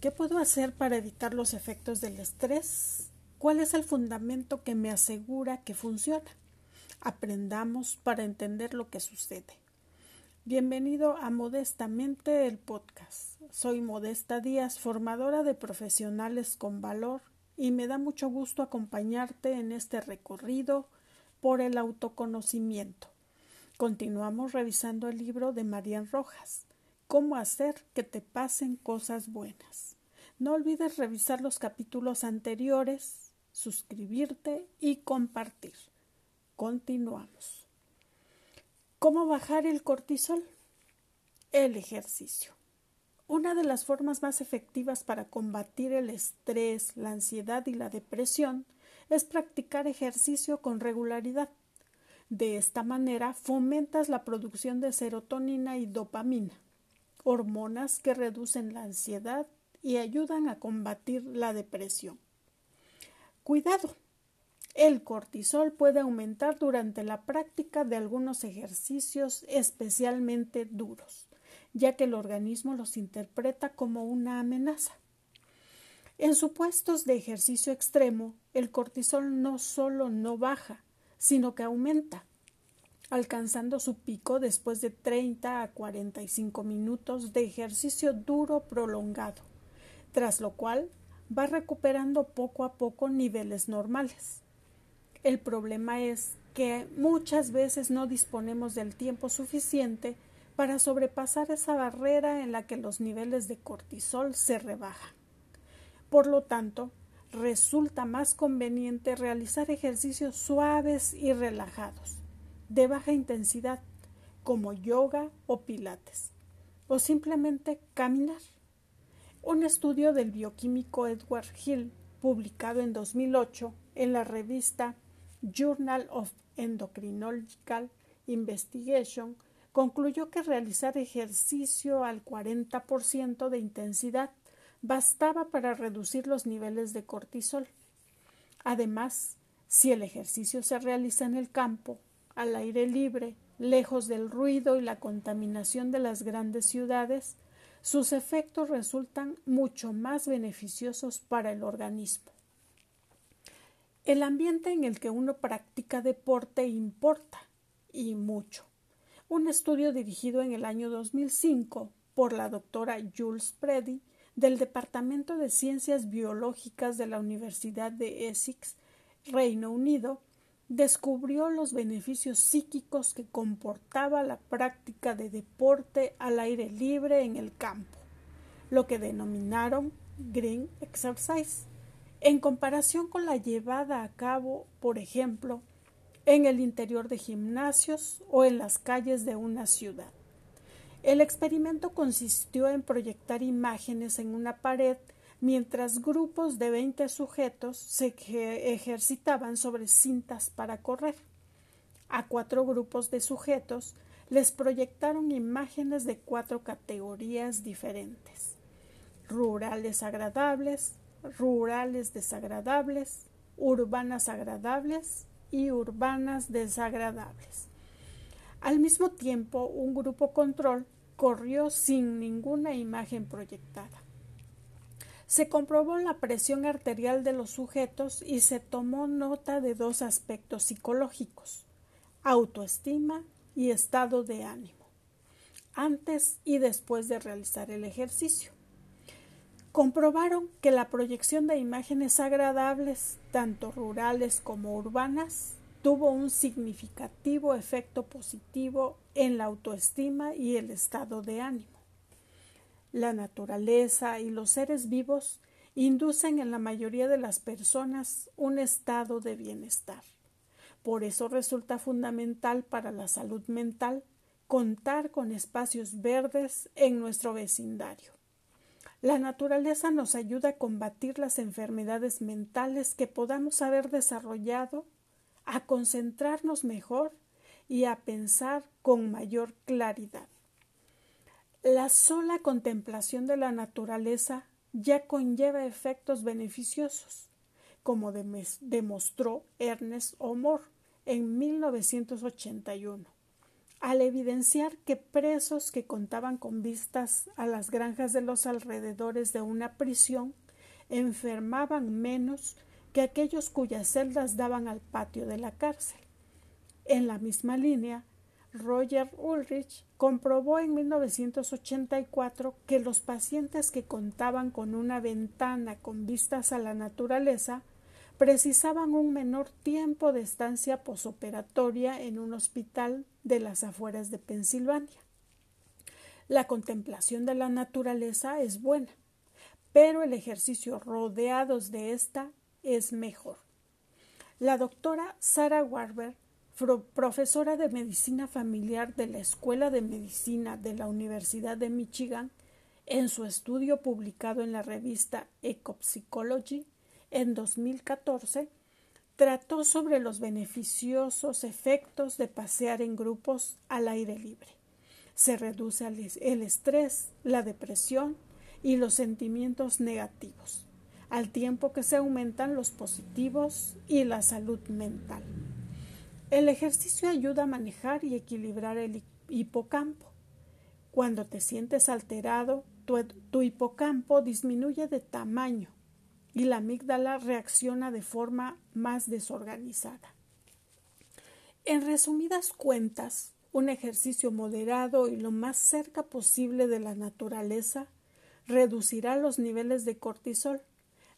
¿Qué puedo hacer para evitar los efectos del estrés? ¿Cuál es el fundamento que me asegura que funciona? Aprendamos para entender lo que sucede. Bienvenido a Modestamente el podcast. Soy Modesta Díaz, formadora de profesionales con valor, y me da mucho gusto acompañarte en este recorrido por el autoconocimiento. Continuamos revisando el libro de Marian Rojas, Cómo hacer que te pasen cosas buenas. No olvides revisar los capítulos anteriores, suscribirte y compartir. Continuamos. ¿Cómo bajar el cortisol? El ejercicio. Una de las formas más efectivas para combatir el estrés, la ansiedad y la depresión es practicar ejercicio con regularidad. De esta manera fomentas la producción de serotonina y dopamina, hormonas que reducen la ansiedad y ayudan a combatir la depresión. Cuidado. El cortisol puede aumentar durante la práctica de algunos ejercicios especialmente duros, ya que el organismo los interpreta como una amenaza. En supuestos de ejercicio extremo, el cortisol no solo no baja, sino que aumenta, alcanzando su pico después de 30 a 45 minutos de ejercicio duro prolongado tras lo cual va recuperando poco a poco niveles normales. El problema es que muchas veces no disponemos del tiempo suficiente para sobrepasar esa barrera en la que los niveles de cortisol se rebajan. Por lo tanto, resulta más conveniente realizar ejercicios suaves y relajados, de baja intensidad, como yoga o pilates, o simplemente caminar. Un estudio del bioquímico Edward Hill, publicado en 2008 en la revista Journal of Endocrinological Investigation, concluyó que realizar ejercicio al 40% de intensidad bastaba para reducir los niveles de cortisol. Además, si el ejercicio se realiza en el campo, al aire libre, lejos del ruido y la contaminación de las grandes ciudades, sus efectos resultan mucho más beneficiosos para el organismo. El ambiente en el que uno practica deporte importa y mucho. Un estudio dirigido en el año 2005 por la doctora Jules Preddy del Departamento de Ciencias Biológicas de la Universidad de Essex, Reino Unido, descubrió los beneficios psíquicos que comportaba la práctica de deporte al aire libre en el campo, lo que denominaron Green Exercise, en comparación con la llevada a cabo, por ejemplo, en el interior de gimnasios o en las calles de una ciudad. El experimento consistió en proyectar imágenes en una pared mientras grupos de veinte sujetos se ejercitaban sobre cintas para correr. A cuatro grupos de sujetos les proyectaron imágenes de cuatro categorías diferentes rurales agradables, rurales desagradables, urbanas agradables y urbanas desagradables. Al mismo tiempo, un grupo control corrió sin ninguna imagen proyectada se comprobó la presión arterial de los sujetos y se tomó nota de dos aspectos psicológicos autoestima y estado de ánimo antes y después de realizar el ejercicio. Comprobaron que la proyección de imágenes agradables, tanto rurales como urbanas, tuvo un significativo efecto positivo en la autoestima y el estado de ánimo. La naturaleza y los seres vivos inducen en la mayoría de las personas un estado de bienestar. Por eso resulta fundamental para la salud mental contar con espacios verdes en nuestro vecindario. La naturaleza nos ayuda a combatir las enfermedades mentales que podamos haber desarrollado, a concentrarnos mejor y a pensar con mayor claridad. La sola contemplación de la naturaleza ya conlleva efectos beneficiosos, como demostró Ernest O'More en 1981. al evidenciar que presos que contaban con vistas a las granjas de los alrededores de una prisión enfermaban menos que aquellos cuyas celdas daban al patio de la cárcel. En la misma línea, Roger Ulrich comprobó en 1984 que los pacientes que contaban con una ventana con vistas a la naturaleza precisaban un menor tiempo de estancia posoperatoria en un hospital de las afueras de Pensilvania. La contemplación de la naturaleza es buena, pero el ejercicio rodeados de ésta es mejor. La doctora Sarah Warber, profesora de medicina familiar de la Escuela de Medicina de la Universidad de Michigan, en su estudio publicado en la revista Ecopsychology en 2014, trató sobre los beneficiosos efectos de pasear en grupos al aire libre. Se reduce el estrés, la depresión y los sentimientos negativos, al tiempo que se aumentan los positivos y la salud mental. El ejercicio ayuda a manejar y equilibrar el hipocampo. Cuando te sientes alterado, tu, hipocampo disminuye de tamaño y la amígdala reacciona de forma más desorganizada. En resumidas cuentas, un ejercicio moderado y lo más cerca posible de la naturaleza reducirá los niveles de cortisol,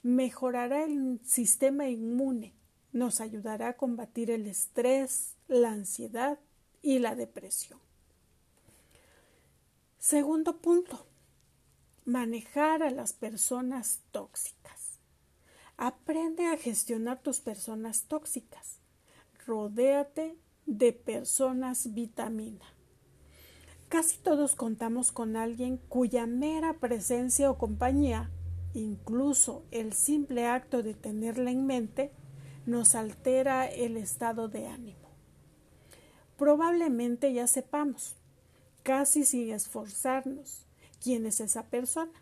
mejorará el sistema inmune, nos ayudará a combatir el estrés, la ansiedad y la depresión. Segundo punto, manejar a las personas tóxicas. Aprende a gestionar tus personas tóxicas. Rodéate de personas vitamina. Casi todos contamos con alguien cuya mera presencia o compañía, incluso el simple acto de tenerla en mente, nos altera el estado de ánimo. Probablemente ya sepamos, casi sin esforzarnos, quién es esa persona.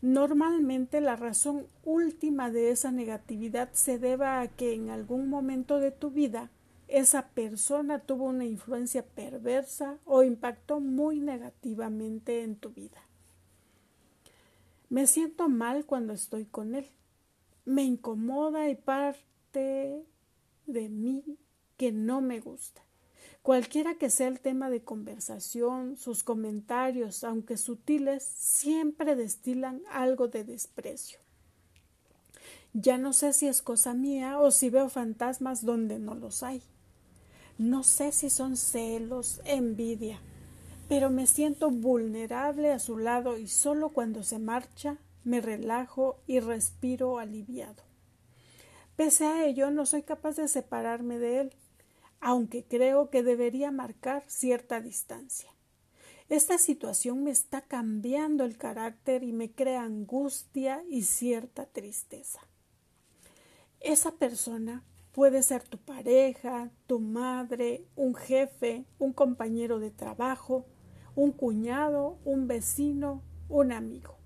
Normalmente la razón última de esa negatividad se deba a que en algún momento de tu vida esa persona tuvo una influencia perversa o impactó muy negativamente en tu vida. Me siento mal cuando estoy con él. Me incomoda y de mí que no me gusta. Cualquiera que sea el tema de conversación, sus comentarios, aunque sutiles, siempre destilan algo de desprecio. Ya no sé si es cosa mía o si veo fantasmas donde no los hay. No sé si son celos, envidia, pero me siento vulnerable a su lado y solo cuando se marcha me relajo y respiro aliviado. Pese a ello, no soy capaz de separarme de él aunque creo que debería marcar cierta distancia. Esta situación me está cambiando el carácter y me crea angustia y cierta tristeza. Esa persona puede ser tu pareja, tu madre, un jefe, un compañero de trabajo, un cuñado, un vecino, un amigo.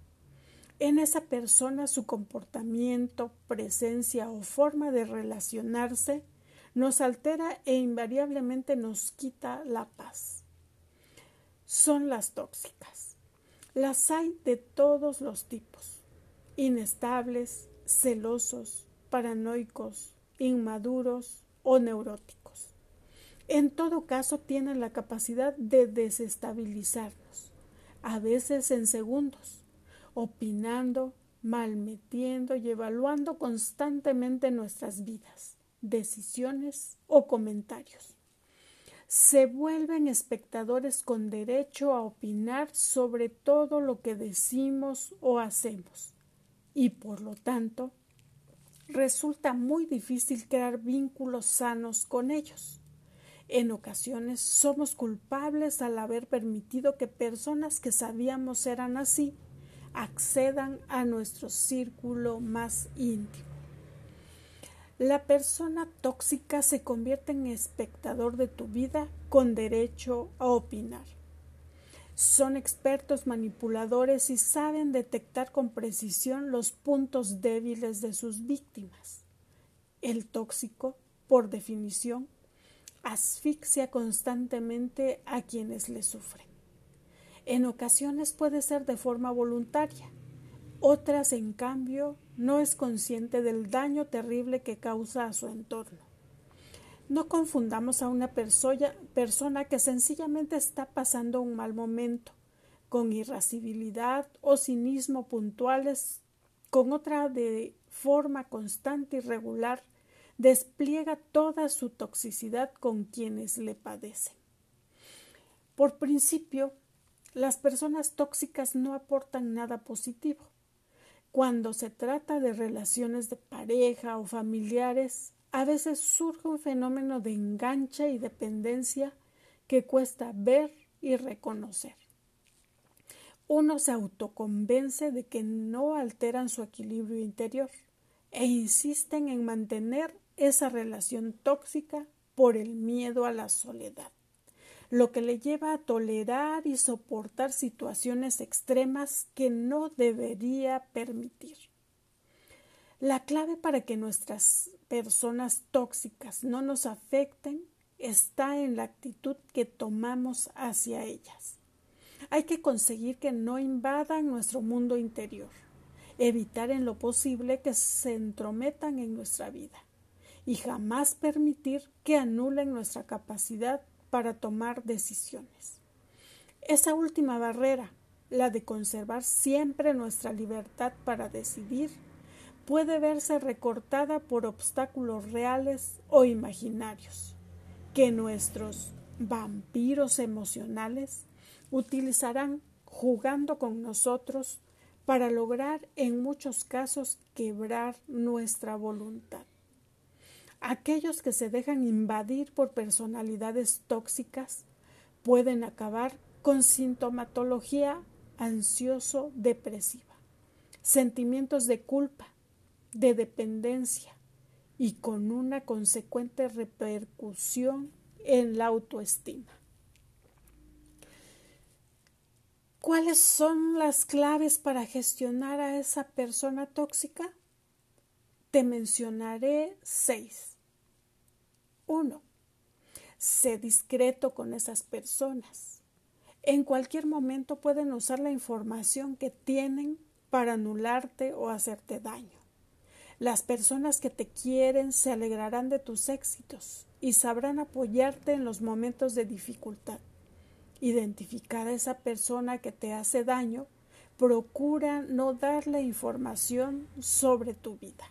En esa persona su comportamiento, presencia o forma de relacionarse nos altera e invariablemente nos quita la paz. Son las tóxicas. Las hay de todos los tipos, inestables, celosos, paranoicos, inmaduros o neuróticos. En todo caso tienen la capacidad de desestabilizarnos, a veces en segundos, opinando, malmetiendo y evaluando constantemente nuestras vidas decisiones o comentarios. Se vuelven espectadores con derecho a opinar sobre todo lo que decimos o hacemos y por lo tanto resulta muy difícil crear vínculos sanos con ellos. En ocasiones somos culpables al haber permitido que personas que sabíamos eran así accedan a nuestro círculo más íntimo. La persona tóxica se convierte en espectador de tu vida con derecho a opinar. Son expertos manipuladores y saben detectar con precisión los puntos débiles de sus víctimas. El tóxico, por definición, asfixia constantemente a quienes le sufren. En ocasiones puede ser de forma voluntaria, otras, en cambio, no es consciente del daño terrible que causa a su entorno. No confundamos a una persona que sencillamente está pasando un mal momento, con irascibilidad o cinismo puntuales, con otra de forma constante y regular, despliega toda su toxicidad con quienes le padecen. Por principio, las personas tóxicas no aportan nada positivo. Cuando se trata de relaciones de pareja o familiares, a veces surge un fenómeno de engancha y dependencia que cuesta ver y reconocer. Uno se autoconvence de que no alteran su equilibrio interior e insisten en mantener esa relación tóxica por el miedo a la soledad lo que le lleva a tolerar y soportar situaciones extremas que no debería permitir. La clave para que nuestras personas tóxicas no nos afecten está en la actitud que tomamos hacia ellas. Hay que conseguir que no invadan nuestro mundo interior, evitar en lo posible que se entrometan en nuestra vida y jamás permitir que anulen nuestra capacidad para tomar decisiones. Esa última barrera, la de conservar siempre nuestra libertad para decidir, puede verse recortada por obstáculos reales o imaginarios, que nuestros vampiros emocionales utilizarán jugando con nosotros para lograr en muchos casos quebrar nuestra voluntad. Aquellos que se dejan invadir por personalidades tóxicas pueden acabar con sintomatología ansioso-depresiva, sentimientos de culpa, de dependencia y con una consecuente repercusión en la autoestima. ¿Cuáles son las claves para gestionar a esa persona tóxica? Te mencionaré seis. 1. Sé discreto con esas personas. En cualquier momento pueden usar la información que tienen para anularte o hacerte daño. Las personas que te quieren se alegrarán de tus éxitos y sabrán apoyarte en los momentos de dificultad. Identificar a esa persona que te hace daño, procura no darle información sobre tu vida.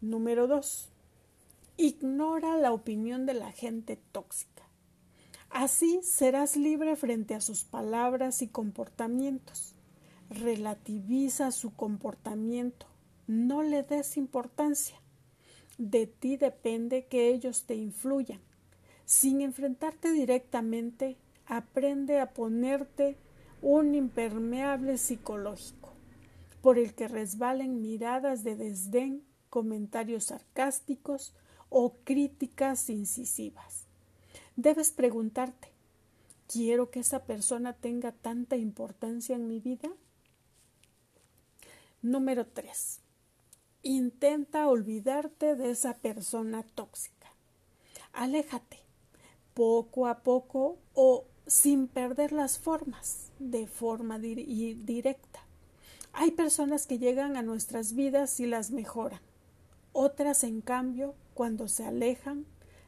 Número 2. Ignora la opinión de la gente tóxica. Así serás libre frente a sus palabras y comportamientos. Relativiza su comportamiento. No le des importancia. De ti depende que ellos te influyan. Sin enfrentarte directamente, aprende a ponerte un impermeable psicológico, por el que resbalen miradas de desdén, comentarios sarcásticos, o críticas incisivas. Debes preguntarte, ¿quiero que esa persona tenga tanta importancia en mi vida? Número 3. Intenta olvidarte de esa persona tóxica. Aléjate poco a poco o sin perder las formas, de forma directa. Hay personas que llegan a nuestras vidas y las mejoran. Otras, en cambio, cuando se alejan,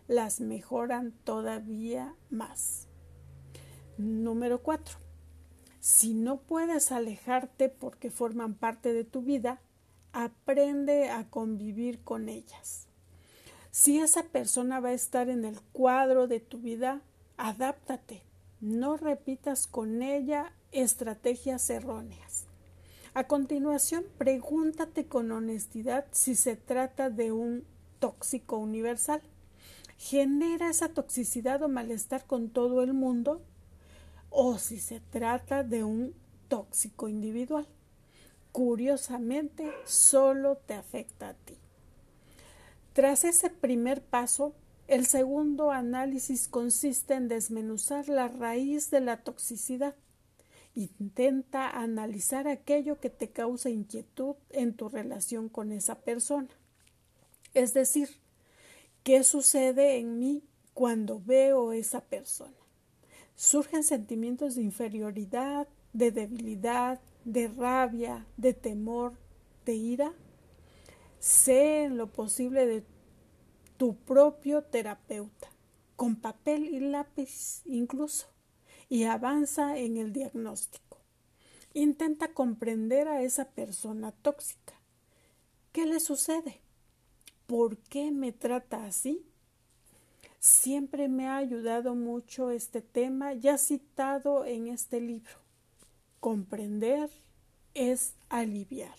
las mejoran todavía más. Número 4. Si no puedes alejarte porque forman parte de tu vida, aprende a convivir con ellas. Si esa persona va a estar en el cuadro de tu vida, adáptate. No repitas con ella estrategias erróneas. A continuación, pregúntate con honestidad si se trata de un tóxico universal. ¿Genera esa toxicidad o malestar con todo el mundo? ¿O si se trata de un tóxico individual? Curiosamente, solo te afecta a ti. Tras ese primer paso, el segundo análisis consiste en desmenuzar la raíz de la toxicidad. Intenta analizar aquello que te causa inquietud en tu relación con esa persona. Es decir, ¿Qué sucede en mí cuando veo esa persona? Surgen sentimientos de inferioridad, de debilidad, de rabia, de temor, de ira. Sé en lo posible de tu propio terapeuta, con papel y lápiz incluso, y avanza en el diagnóstico. Intenta comprender a esa persona tóxica. ¿Qué le sucede? ¿Por qué me trata así? Siempre me ha ayudado mucho este tema ya citado en este libro. Comprender es aliviar.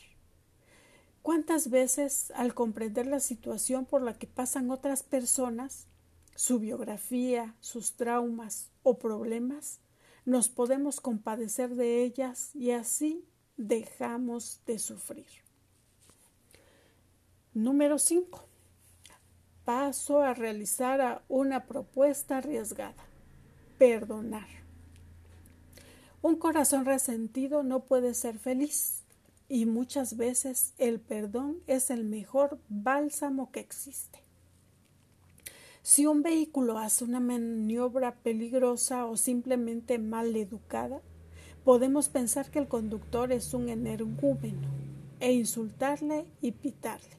¿Cuántas veces al comprender la situación por la que pasan otras personas, su biografía, sus traumas o problemas, nos podemos compadecer de ellas y así dejamos de sufrir? Número 5. Paso a realizar una propuesta arriesgada. Perdonar. Un corazón resentido no puede ser feliz y muchas veces el perdón es el mejor bálsamo que existe. Si un vehículo hace una maniobra peligrosa o simplemente mal educada, podemos pensar que el conductor es un energúmeno e insultarle y pitarle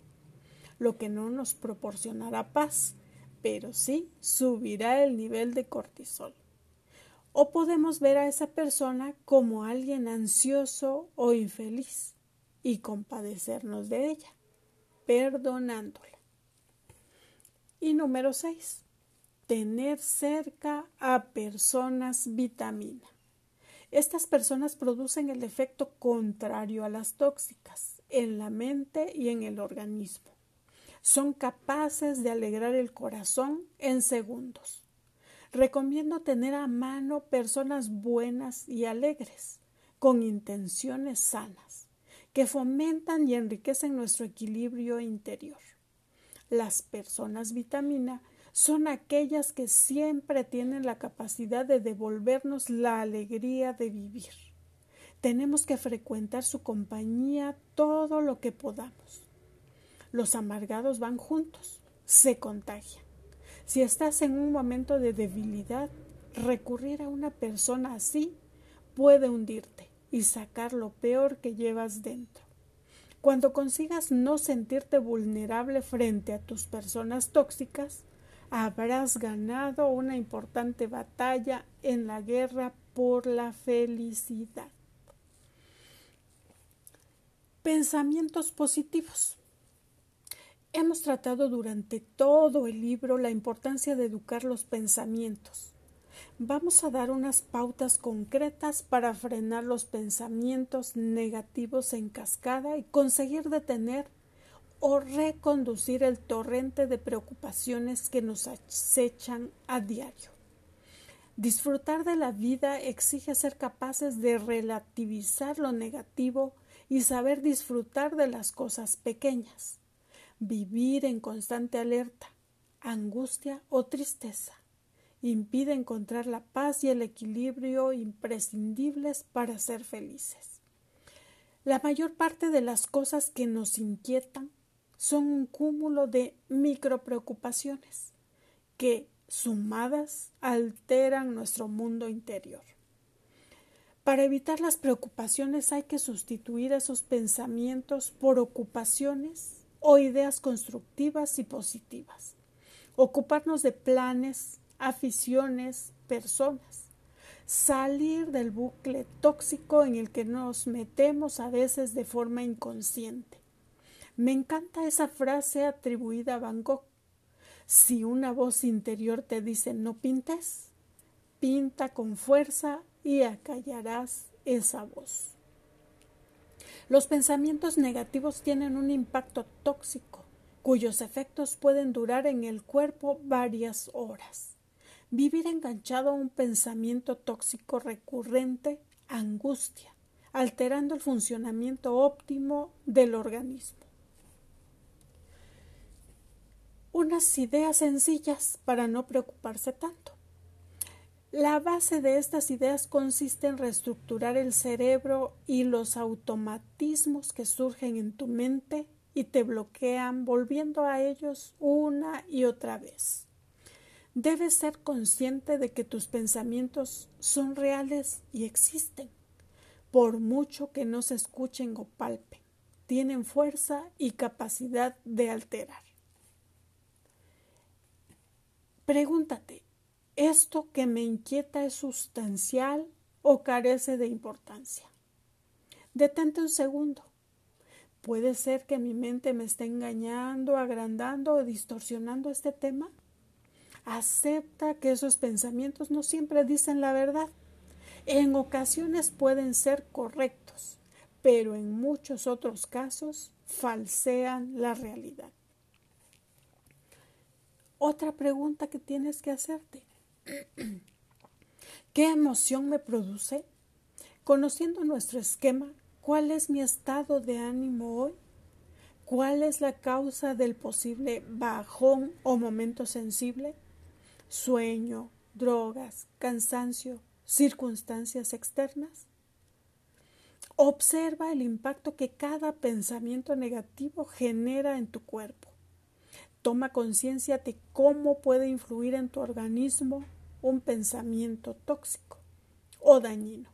lo que no nos proporcionará paz, pero sí subirá el nivel de cortisol. O podemos ver a esa persona como alguien ansioso o infeliz y compadecernos de ella, perdonándola. Y número 6. Tener cerca a personas vitamina. Estas personas producen el efecto contrario a las tóxicas en la mente y en el organismo son capaces de alegrar el corazón en segundos. Recomiendo tener a mano personas buenas y alegres, con intenciones sanas, que fomentan y enriquecen nuestro equilibrio interior. Las personas vitamina son aquellas que siempre tienen la capacidad de devolvernos la alegría de vivir. Tenemos que frecuentar su compañía todo lo que podamos. Los amargados van juntos, se contagian. Si estás en un momento de debilidad, recurrir a una persona así puede hundirte y sacar lo peor que llevas dentro. Cuando consigas no sentirte vulnerable frente a tus personas tóxicas, habrás ganado una importante batalla en la guerra por la felicidad. Pensamientos positivos. Hemos tratado durante todo el libro la importancia de educar los pensamientos. Vamos a dar unas pautas concretas para frenar los pensamientos negativos en cascada y conseguir detener o reconducir el torrente de preocupaciones que nos acechan a diario. Disfrutar de la vida exige ser capaces de relativizar lo negativo y saber disfrutar de las cosas pequeñas vivir en constante alerta, angustia o tristeza. Impide encontrar la paz y el equilibrio imprescindibles para ser felices. La mayor parte de las cosas que nos inquietan son un cúmulo de micropreocupaciones que, sumadas, alteran nuestro mundo interior. Para evitar las preocupaciones hay que sustituir esos pensamientos por ocupaciones o ideas constructivas y positivas. Ocuparnos de planes, aficiones, personas. Salir del bucle tóxico en el que nos metemos a veces de forma inconsciente. Me encanta esa frase atribuida a Van Gogh. Si una voz interior te dice no pintes, pinta con fuerza y acallarás esa voz. Los pensamientos negativos tienen un impacto tóxico, cuyos efectos pueden durar en el cuerpo varias horas. Vivir enganchado a un pensamiento tóxico recurrente angustia, alterando el funcionamiento óptimo del organismo. Unas ideas sencillas para no preocuparse tanto. La base de estas ideas consiste en reestructurar el cerebro y los automatismos que surgen en tu mente y te bloquean volviendo a ellos una y otra vez. Debes ser consciente de que tus pensamientos son reales y existen, por mucho que no se escuchen o palpen, tienen fuerza y capacidad de alterar. Pregúntate, ¿esto que me inquieta es sustancial o carece de importancia? Detente un segundo. ¿Puede ser que mi mente me esté engañando, agrandando o distorsionando este tema? Acepta que esos pensamientos no siempre dicen la verdad. En ocasiones pueden ser correctos, pero en muchos otros casos falsean la realidad. Otra pregunta que tienes que hacerte. ¿Qué emoción me produce? Conociendo nuestro esquema, ¿cuál es mi estado de ánimo hoy? ¿Cuál es la causa del posible bajón o momento sensible? Sueño, drogas, cansancio, circunstancias externas. Observa el impacto que cada pensamiento negativo genera en tu cuerpo. Toma conciencia de cómo puede influir en tu organismo un pensamiento tóxico o dañino.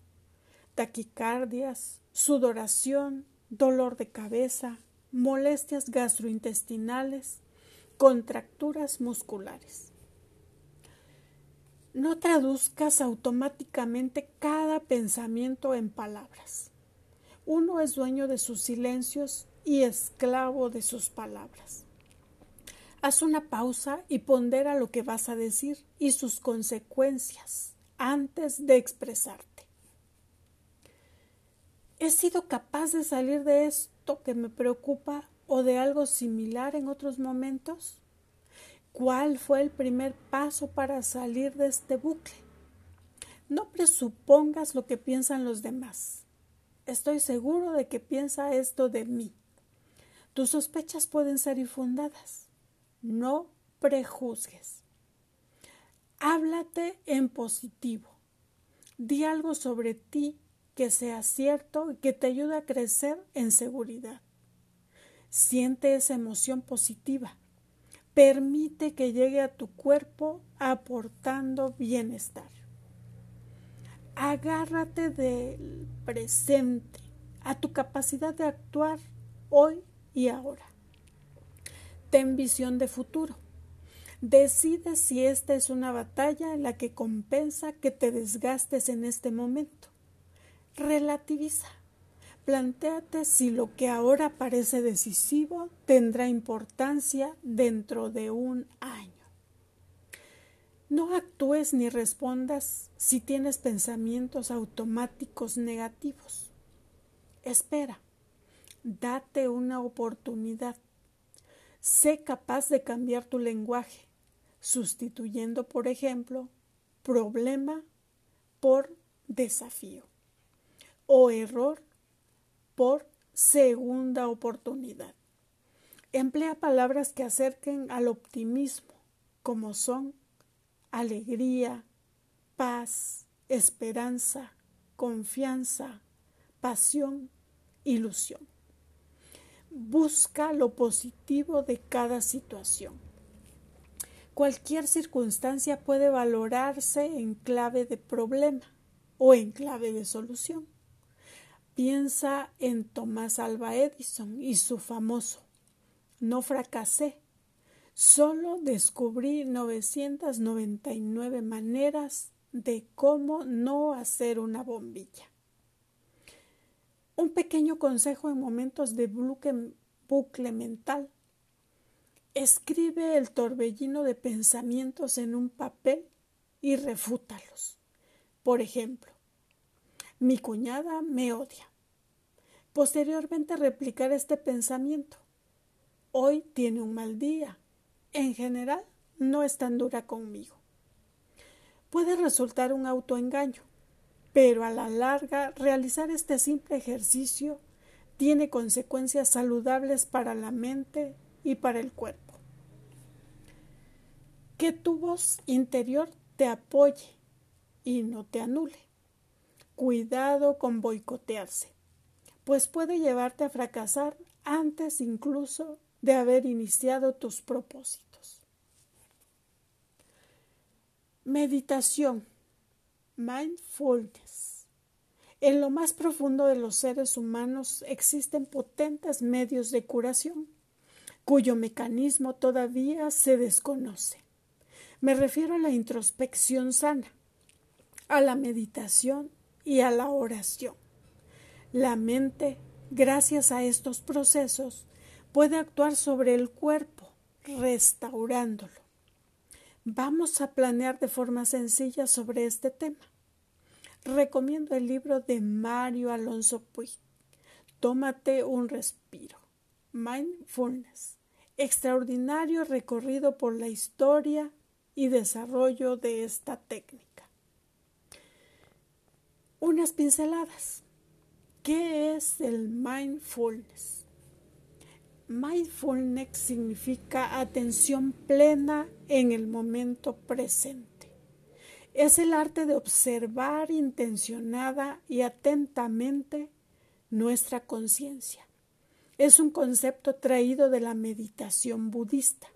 Taquicardias, sudoración, dolor de cabeza, molestias gastrointestinales, contracturas musculares. No traduzcas automáticamente cada pensamiento en palabras. Uno es dueño de sus silencios y esclavo de sus palabras. Haz una pausa y pondera lo que vas a decir y sus consecuencias antes de expresarte. ¿He sido capaz de salir de esto que me preocupa o de algo similar en otros momentos? ¿Cuál fue el primer paso para salir de este bucle? No presupongas lo que piensan los demás. Estoy seguro de que piensa esto de mí. Tus sospechas pueden ser infundadas no prejuzgues. Háblate en positivo. Di algo sobre ti que sea cierto y que te ayude a crecer en seguridad. Siente esa emoción positiva. Permite que llegue a tu cuerpo aportando bienestar. Agárrate del presente, a tu capacidad de actuar hoy y ahora. Ten visión de futuro. Decide si esta es una batalla en la que compensa que te desgastes en este momento. Relativiza. Plantéate si lo que ahora parece decisivo tendrá importancia dentro de un año. No actúes ni respondas si tienes pensamientos automáticos negativos. Espera. Date una oportunidad Sé capaz de cambiar tu lenguaje, sustituyendo, por ejemplo, problema por desafío o error por segunda oportunidad. Emplea palabras que acerquen al optimismo, como son alegría, paz, esperanza, confianza, pasión, ilusión. Busca lo positivo de cada situación. Cualquier circunstancia puede valorarse en clave de problema o en clave de solución. Piensa en Tomás Alba Edison y su famoso No fracasé, solo descubrí 999 maneras de cómo no hacer una bombilla. Un pequeño consejo en momentos de bucle mental. Escribe el torbellino de pensamientos en un papel y refútalos. Por ejemplo, mi cuñada me odia. Posteriormente replicar este pensamiento. Hoy tiene un mal día. En general, no es tan dura conmigo. Puede resultar un autoengaño, pero a la larga realizar este simple ejercicio tiene consecuencias saludables para la mente y para el cuerpo. Que tu voz interior te apoye y no te anule. Cuidado con boicotearse, pues puede llevarte a fracasar antes incluso de haber iniciado tus propósitos. Meditación, mindfulness. En lo más profundo de los seres humanos existen potentes medios de curación, cuyo mecanismo todavía se desconoce. Me refiero a la introspección sana, a la meditación y a la oración. La mente, gracias a estos procesos, puede actuar sobre el cuerpo, restaurándolo. Vamos a planear de forma sencilla sobre este tema. Recomiendo el libro de Mario Alonso Puig. Tómate un respiro. Mindfulness. Extraordinario recorrido por la historia y desarrollo de esta técnica. Unas pinceladas. ¿Qué es el mindfulness? Mindfulness significa atención plena en el momento presente. Es el arte de observar intencionada y atentamente nuestra conciencia. Es un concepto traído de la meditación budista.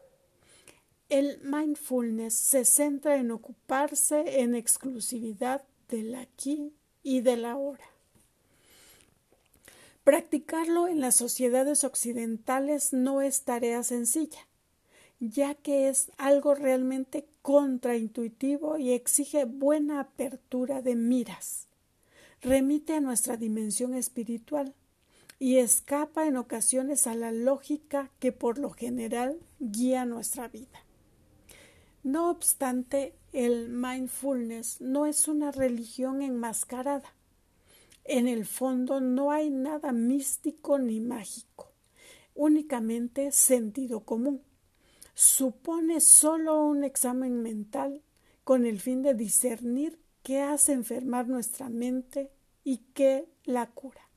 El mindfulness se centra en ocuparse en exclusividad del aquí y del ahora. Practicarlo en las sociedades occidentales no es tarea sencilla, ya que es algo realmente contraintuitivo y exige buena apertura de miras. Remite a nuestra dimensión espiritual y escapa en ocasiones a la lógica que por lo general guía nuestra vida. No obstante, el mindfulness no es una religión enmascarada en el fondo no hay nada místico ni mágico, únicamente sentido común. Supone solo un examen mental con el fin de discernir qué hace enfermar nuestra mente y qué la cura.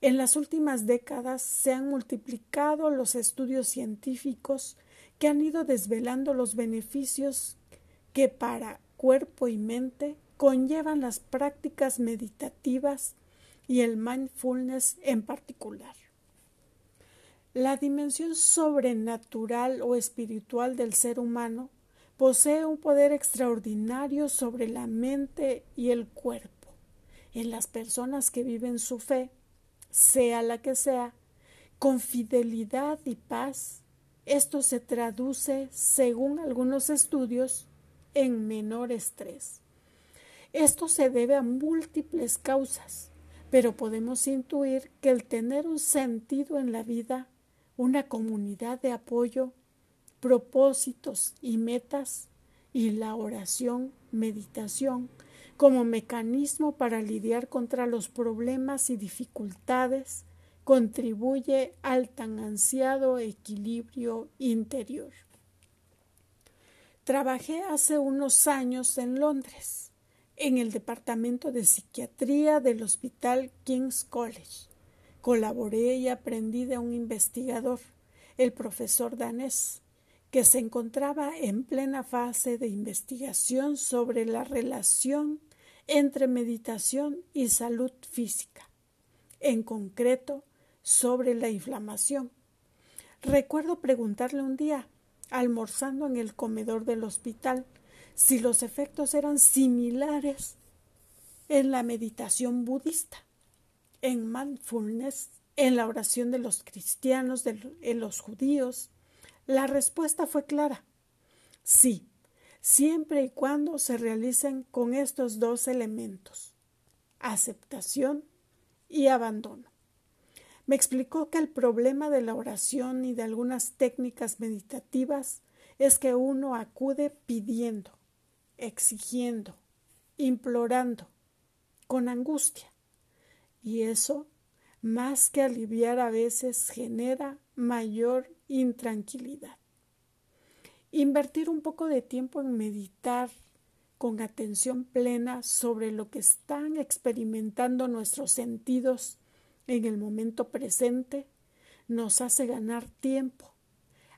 En las últimas décadas se han multiplicado los estudios científicos que han ido desvelando los beneficios que para cuerpo y mente conllevan las prácticas meditativas y el mindfulness en particular. La dimensión sobrenatural o espiritual del ser humano posee un poder extraordinario sobre la mente y el cuerpo. En las personas que viven su fe, sea la que sea, con fidelidad y paz, esto se traduce, según algunos estudios, en menor estrés. Esto se debe a múltiples causas, pero podemos intuir que el tener un sentido en la vida, una comunidad de apoyo, propósitos y metas, y la oración, meditación, como mecanismo para lidiar contra los problemas y dificultades, contribuye al tan ansiado equilibrio interior. Trabajé hace unos años en Londres en el Departamento de Psiquiatría del Hospital King's College. Colaboré y aprendí de un investigador, el profesor danés, que se encontraba en plena fase de investigación sobre la relación entre meditación y salud física, en concreto sobre la inflamación. Recuerdo preguntarle un día, almorzando en el comedor del hospital, si los efectos eran similares en la meditación budista, en mindfulness, en la oración de los cristianos, de los judíos. La respuesta fue clara. Sí, siempre y cuando se realicen con estos dos elementos, aceptación y abandono. Me explicó que el problema de la oración y de algunas técnicas meditativas es que uno acude pidiendo, exigiendo, implorando, con angustia. Y eso, más que aliviar a veces, genera mayor intranquilidad. Invertir un poco de tiempo en meditar con atención plena sobre lo que están experimentando nuestros sentidos en el momento presente nos hace ganar tiempo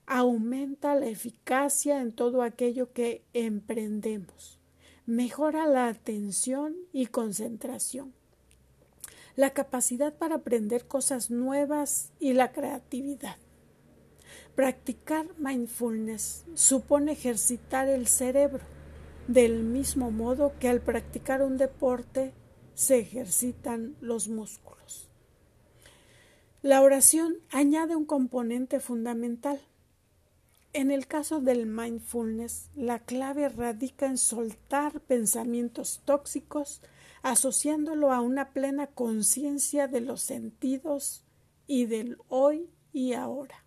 aumenta la eficacia en todo aquello que emprendemos, mejora la atención y concentración. la capacidad para aprender cosas nuevas y la creatividad. Practicar mindfulness supone ejercitar el cerebro, del mismo modo que al practicar un deporte se ejercitan los músculos. La oración añade un componente fundamental. En el caso del mindfulness, la clave radica en soltar pensamientos tóxicos, asociándolo a una plena conciencia de los sentidos y del hoy y ahora.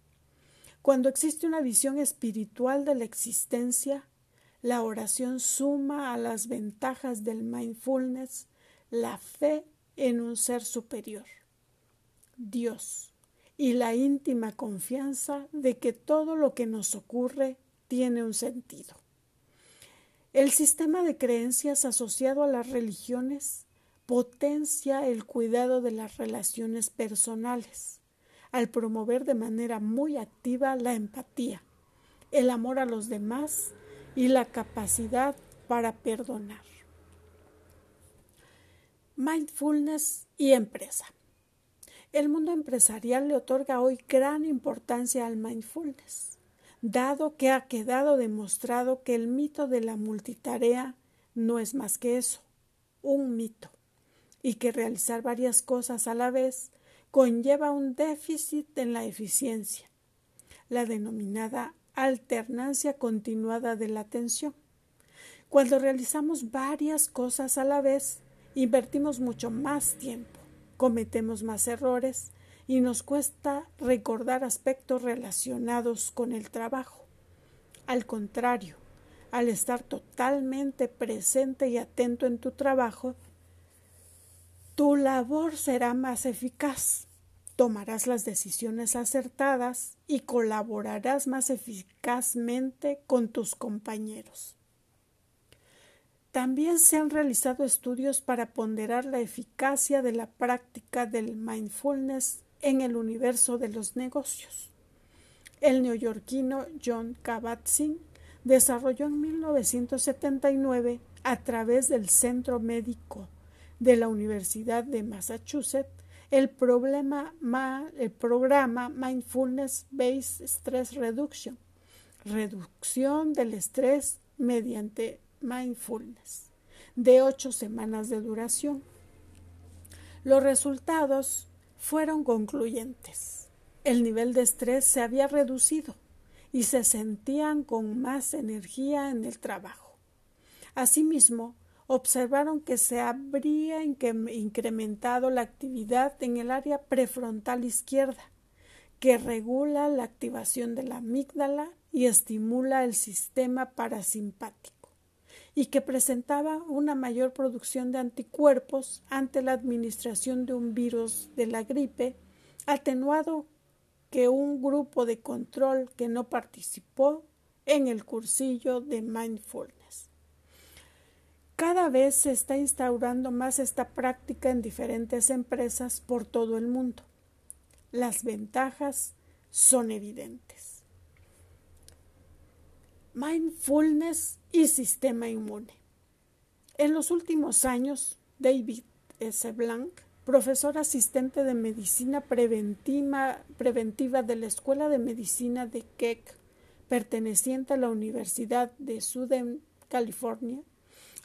Cuando existe una visión espiritual de la existencia, la oración suma a las ventajas del mindfulness la fe en un ser superior, Dios, y la íntima confianza de que todo lo que nos ocurre tiene un sentido. El sistema de creencias asociado a las religiones potencia el cuidado de las relaciones personales, al promover de manera muy activa la empatía, el amor a los demás y la capacidad para perdonar mindfulness y empresa. El mundo empresarial le otorga hoy gran importancia al mindfulness, dado que ha quedado demostrado que el mito de la multitarea no es más que eso, un mito, y que realizar varias cosas a la vez conlleva un déficit en la eficiencia, la denominada alternancia continuada de la atención. Cuando realizamos varias cosas a la vez, invertimos mucho más tiempo, cometemos más errores y nos cuesta recordar aspectos relacionados con el trabajo. Al contrario, al estar totalmente presente y atento en tu trabajo, tu labor será más eficaz, tomarás las decisiones acertadas y colaborarás más eficazmente con tus compañeros. También se han realizado estudios para ponderar la eficacia de la práctica del mindfulness en el universo de los negocios. El neoyorquino John Kabat-Zinn desarrolló en 1979 a través del Centro Médico de la Universidad de Massachusetts el, el programa Mindfulness Based Stress Reduction, reducción del estrés mediante mindfulness de ocho semanas de duración. Los resultados fueron concluyentes. El nivel de estrés se había reducido y se sentían con más energía en el trabajo. Asimismo, observaron que se habría incrementado la actividad en el área prefrontal izquierda, que regula la activación de la amígdala y estimula el sistema parasimpático y que presentaba una mayor producción de anticuerpos ante la administración de un virus de la gripe, atenuado que un grupo de control que no participó en el cursillo de mindfulness. Cada vez se está instaurando más esta práctica en diferentes empresas por todo el mundo. Las ventajas son evidentes mindfulness y sistema inmune. En los últimos años, David S. Blank, profesor asistente de medicina preventiva, de la Escuela de Medicina de Keck, perteneciente a la Universidad de Southern California,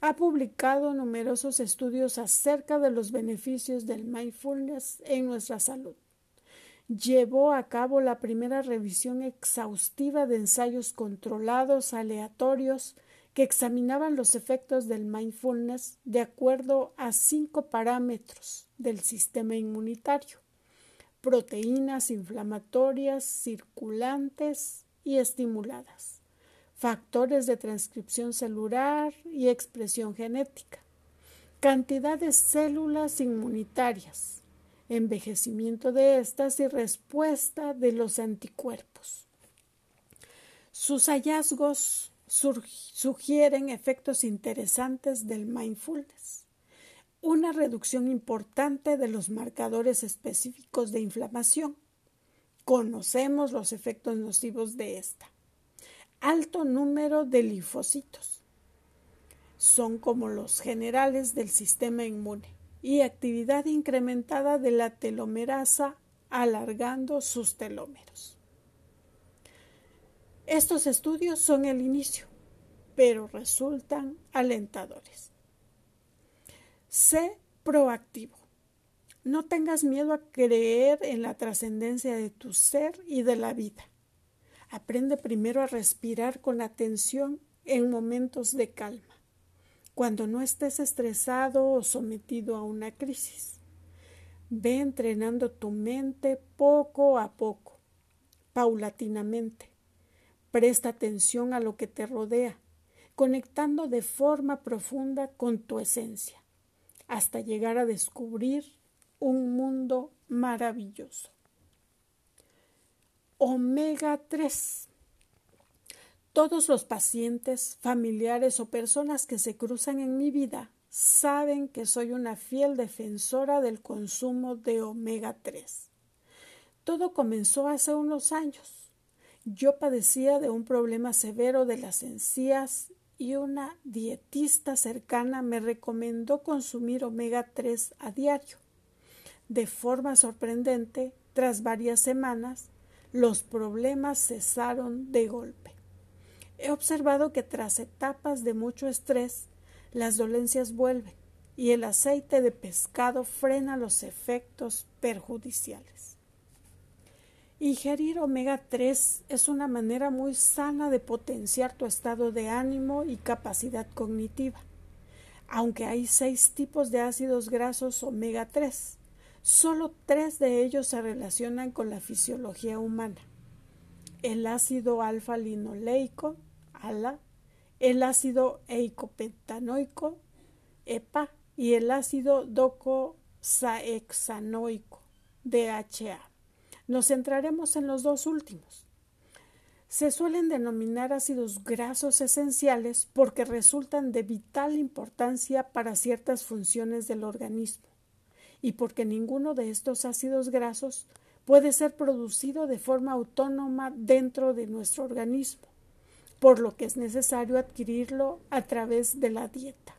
ha publicado numerosos estudios acerca de los beneficios del mindfulness en nuestra salud llevó a cabo la primera revisión exhaustiva de ensayos controlados aleatorios que examinaban los efectos del mindfulness de acuerdo a cinco parámetros del sistema inmunitario proteínas inflamatorias circulantes y estimuladas, factores de transcripción celular y expresión genética, cantidad de células inmunitarias, envejecimiento de estas y respuesta de los anticuerpos. Sus hallazgos sugieren efectos interesantes del mindfulness, una reducción importante de los marcadores específicos de inflamación. Conocemos los efectos nocivos de esta. Alto número de linfocitos. Son como los generales del sistema inmune y actividad incrementada de la telomerasa alargando sus telómeros. Estos estudios son el inicio, pero resultan alentadores. Sé proactivo. No tengas miedo a creer en la trascendencia de tu ser y de la vida. Aprende primero a respirar con atención en momentos de calma, cuando no estés estresado o sometido a una crisis. Ve entrenando tu mente poco a poco, paulatinamente. Presta atención a lo que te rodea, conectando de forma profunda con tu esencia, hasta llegar a descubrir un mundo maravilloso. Omega 3. Todos los pacientes, familiares o personas que se cruzan en mi vida saben que soy una fiel defensora del consumo de omega 3. Todo comenzó hace unos años. Yo padecía de un problema severo de las encías y una dietista cercana me recomendó consumir omega 3 a diario. De forma sorprendente, tras varias semanas, los problemas cesaron de golpe. He observado que tras etapas de mucho estrés, las dolencias vuelven y el aceite de pescado frena los efectos perjudiciales. Ingerir omega 3 es una manera muy sana de potenciar tu estado de ánimo y capacidad cognitiva. Aunque hay seis tipos de ácidos grasos omega 3, solo tres de ellos se relacionan con la fisiología humana. El ácido alfa-linoleico, ALA, el ácido eicopentanoico, EPA, y el ácido docosahexanoico, DHA. Nos centraremos en los dos últimos. Se suelen denominar ácidos grasos esenciales porque resultan de vital importancia para ciertas funciones del organismo y porque ninguno de estos ácidos grasos puede ser producido de forma autónoma dentro de nuestro organismo por lo que es necesario adquirirlo a través de la dieta.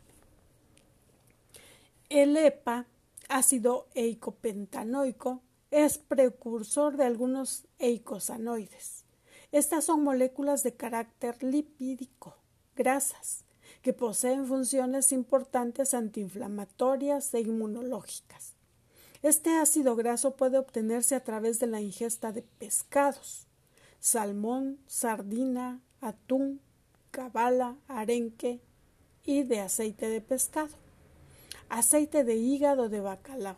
El EPA, ácido eicopentanoico, es precursor de algunos eicosanoides. Estas son moléculas de carácter lipídico, grasas, que poseen funciones importantes antiinflamatorias e inmunológicas. Este ácido graso puede obtenerse a través de la ingesta de pescados, salmón, sardina, atún, cabala, arenque y de aceite de pescado, aceite de hígado de bacalao.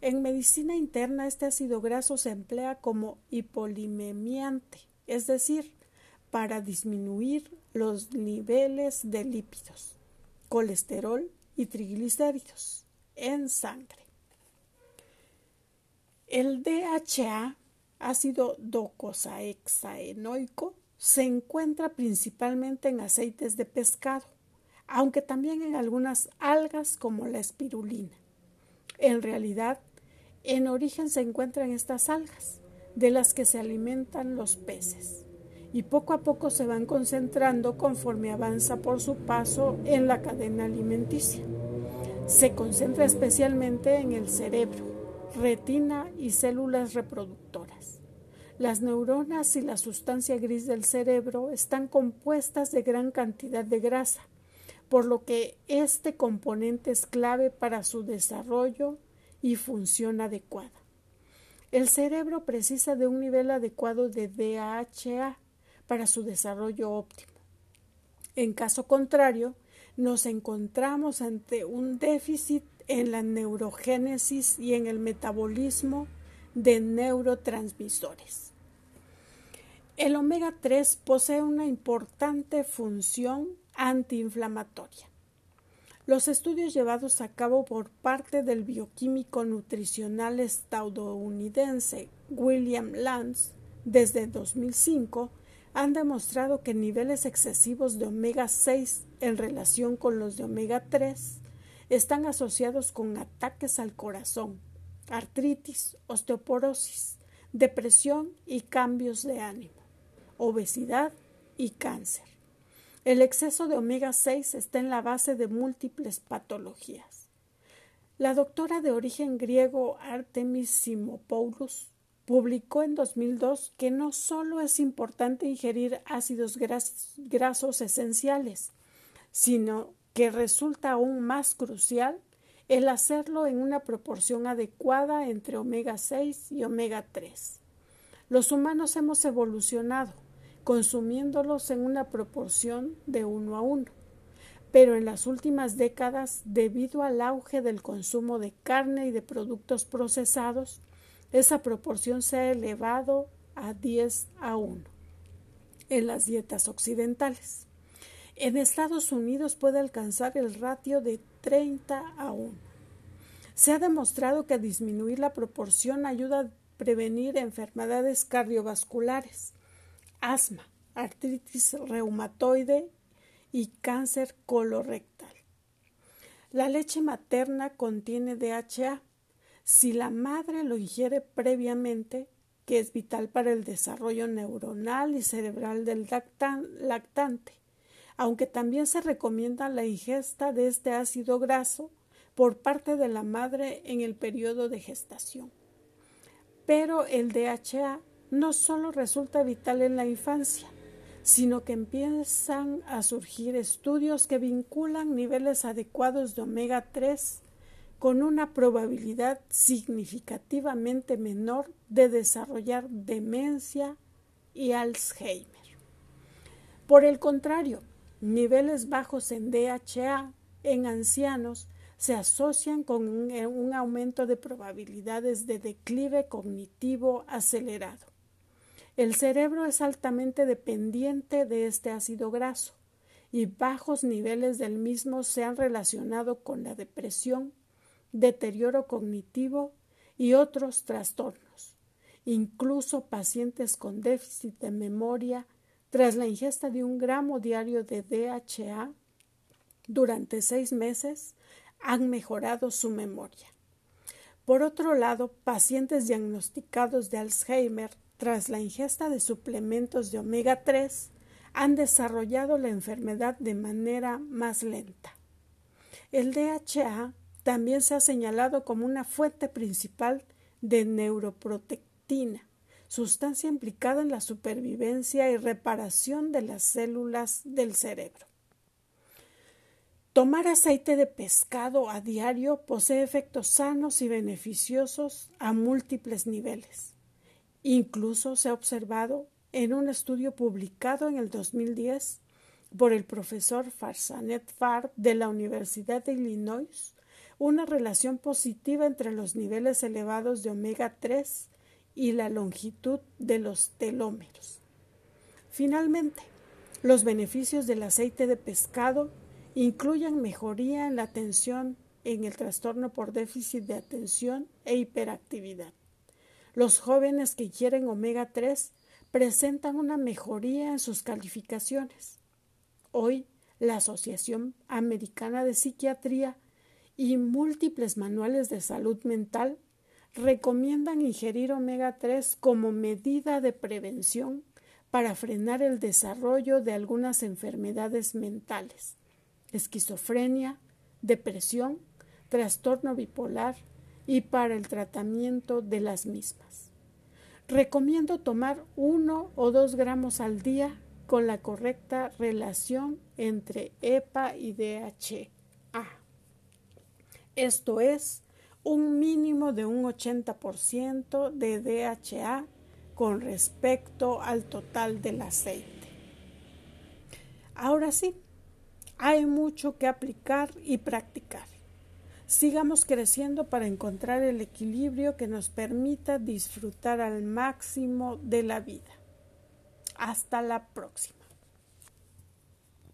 En medicina interna este ácido graso se emplea como hipolimemiante, es decir, para disminuir los niveles de lípidos, colesterol y triglicéridos en sangre. El DHA, ácido docosahexaenoico, se encuentra principalmente en aceites de pescado, aunque también en algunas algas como la espirulina. En realidad, en origen se encuentran estas algas, de las que se alimentan los peces, y poco a poco se van concentrando conforme avanza por su paso en la cadena alimenticia. Se concentra especialmente en el cerebro, retina y células reproductoras. Las neuronas y la sustancia gris del cerebro están compuestas de gran cantidad de grasa, por lo que este componente es clave para su desarrollo y función adecuada. El cerebro precisa de un nivel adecuado de DHA para su desarrollo óptimo. En caso contrario, nos encontramos ante un déficit en la neurogénesis y en el metabolismo de neurotransmisores. El omega 3 posee una importante función antiinflamatoria. Los estudios llevados a cabo por parte del bioquímico nutricional estadounidense William Lance desde 2005 han demostrado que niveles excesivos de omega 6 en relación con los de omega 3 están asociados con ataques al corazón, artritis, osteoporosis, depresión y cambios de ánimo obesidad y cáncer. El exceso de omega 6 está en la base de múltiples patologías. La doctora de origen griego Artemis Simopoulos publicó en 2002 que no solo es importante ingerir ácidos grasos esenciales, sino que resulta aún más crucial el hacerlo en una proporción adecuada entre omega 6 y omega 3. Los humanos hemos evolucionado consumiéndolos en una proporción de uno a uno pero en las últimas décadas, debido al auge del consumo de carne y de productos procesados, esa proporción se ha elevado a 10 a 1 en las dietas occidentales. En Estados Unidos puede alcanzar el ratio de 30 a 1. Se ha demostrado que disminuir la proporción ayuda a prevenir enfermedades cardiovasculares, asma, artritis reumatoide y cáncer colorectal. La leche materna contiene DHA. Si la madre lo ingiere previamente, que es vital para el desarrollo neuronal y cerebral del lactante, aunque también se recomienda la ingesta de este ácido graso por parte de la madre en el periodo de gestación. Pero el DHA no solo resulta vital en la infancia, sino que empiezan a surgir estudios que vinculan niveles adecuados de omega 3 con una probabilidad significativamente menor de desarrollar demencia y Alzheimer. Por el contrario, niveles bajos en DHA en ancianos se asocian con un, aumento de probabilidades de declive cognitivo acelerado. El cerebro es altamente dependiente de este ácido graso y bajos niveles del mismo se han relacionado con la depresión, deterioro cognitivo y otros trastornos. Incluso pacientes con déficit de memoria, tras la ingesta de un gramo diario de DHA durante seis meses, han mejorado su memoria. Por otro lado, pacientes diagnosticados de Alzheimer tras la ingesta de suplementos de omega 3, han desarrollado la enfermedad de manera más lenta. El DHA también se ha señalado como una fuente principal de neuroprotectina, sustancia implicada en la supervivencia y reparación de las células del cerebro. Tomar aceite de pescado a diario posee efectos sanos y beneficiosos a múltiples niveles. Incluso se ha observado en un estudio publicado en el 2010 por el profesor Farsanet Farb de la Universidad de Illinois una relación positiva entre los niveles elevados de omega 3 y la longitud de los telómeros. Finalmente, los beneficios del aceite de pescado incluyen mejoría en la atención en el trastorno por déficit de atención e hiperactividad. Los jóvenes que quieren omega 3 presentan una mejoría en sus calificaciones. Hoy, la Asociación Americana de Psiquiatría y múltiples manuales de salud mental recomiendan ingerir omega 3 como medida de prevención para frenar el desarrollo de algunas enfermedades mentales, esquizofrenia, depresión, trastorno bipolar, y para el tratamiento de las mismas. Recomiendo tomar uno o dos gramos al día con la correcta relación entre EPA y DHA. Esto es un mínimo de un 80% de DHA con respecto al total del aceite. Ahora sí, hay mucho que aplicar y practicar. Sigamos creciendo para encontrar el equilibrio que nos permita disfrutar al máximo de la vida. Hasta la próxima.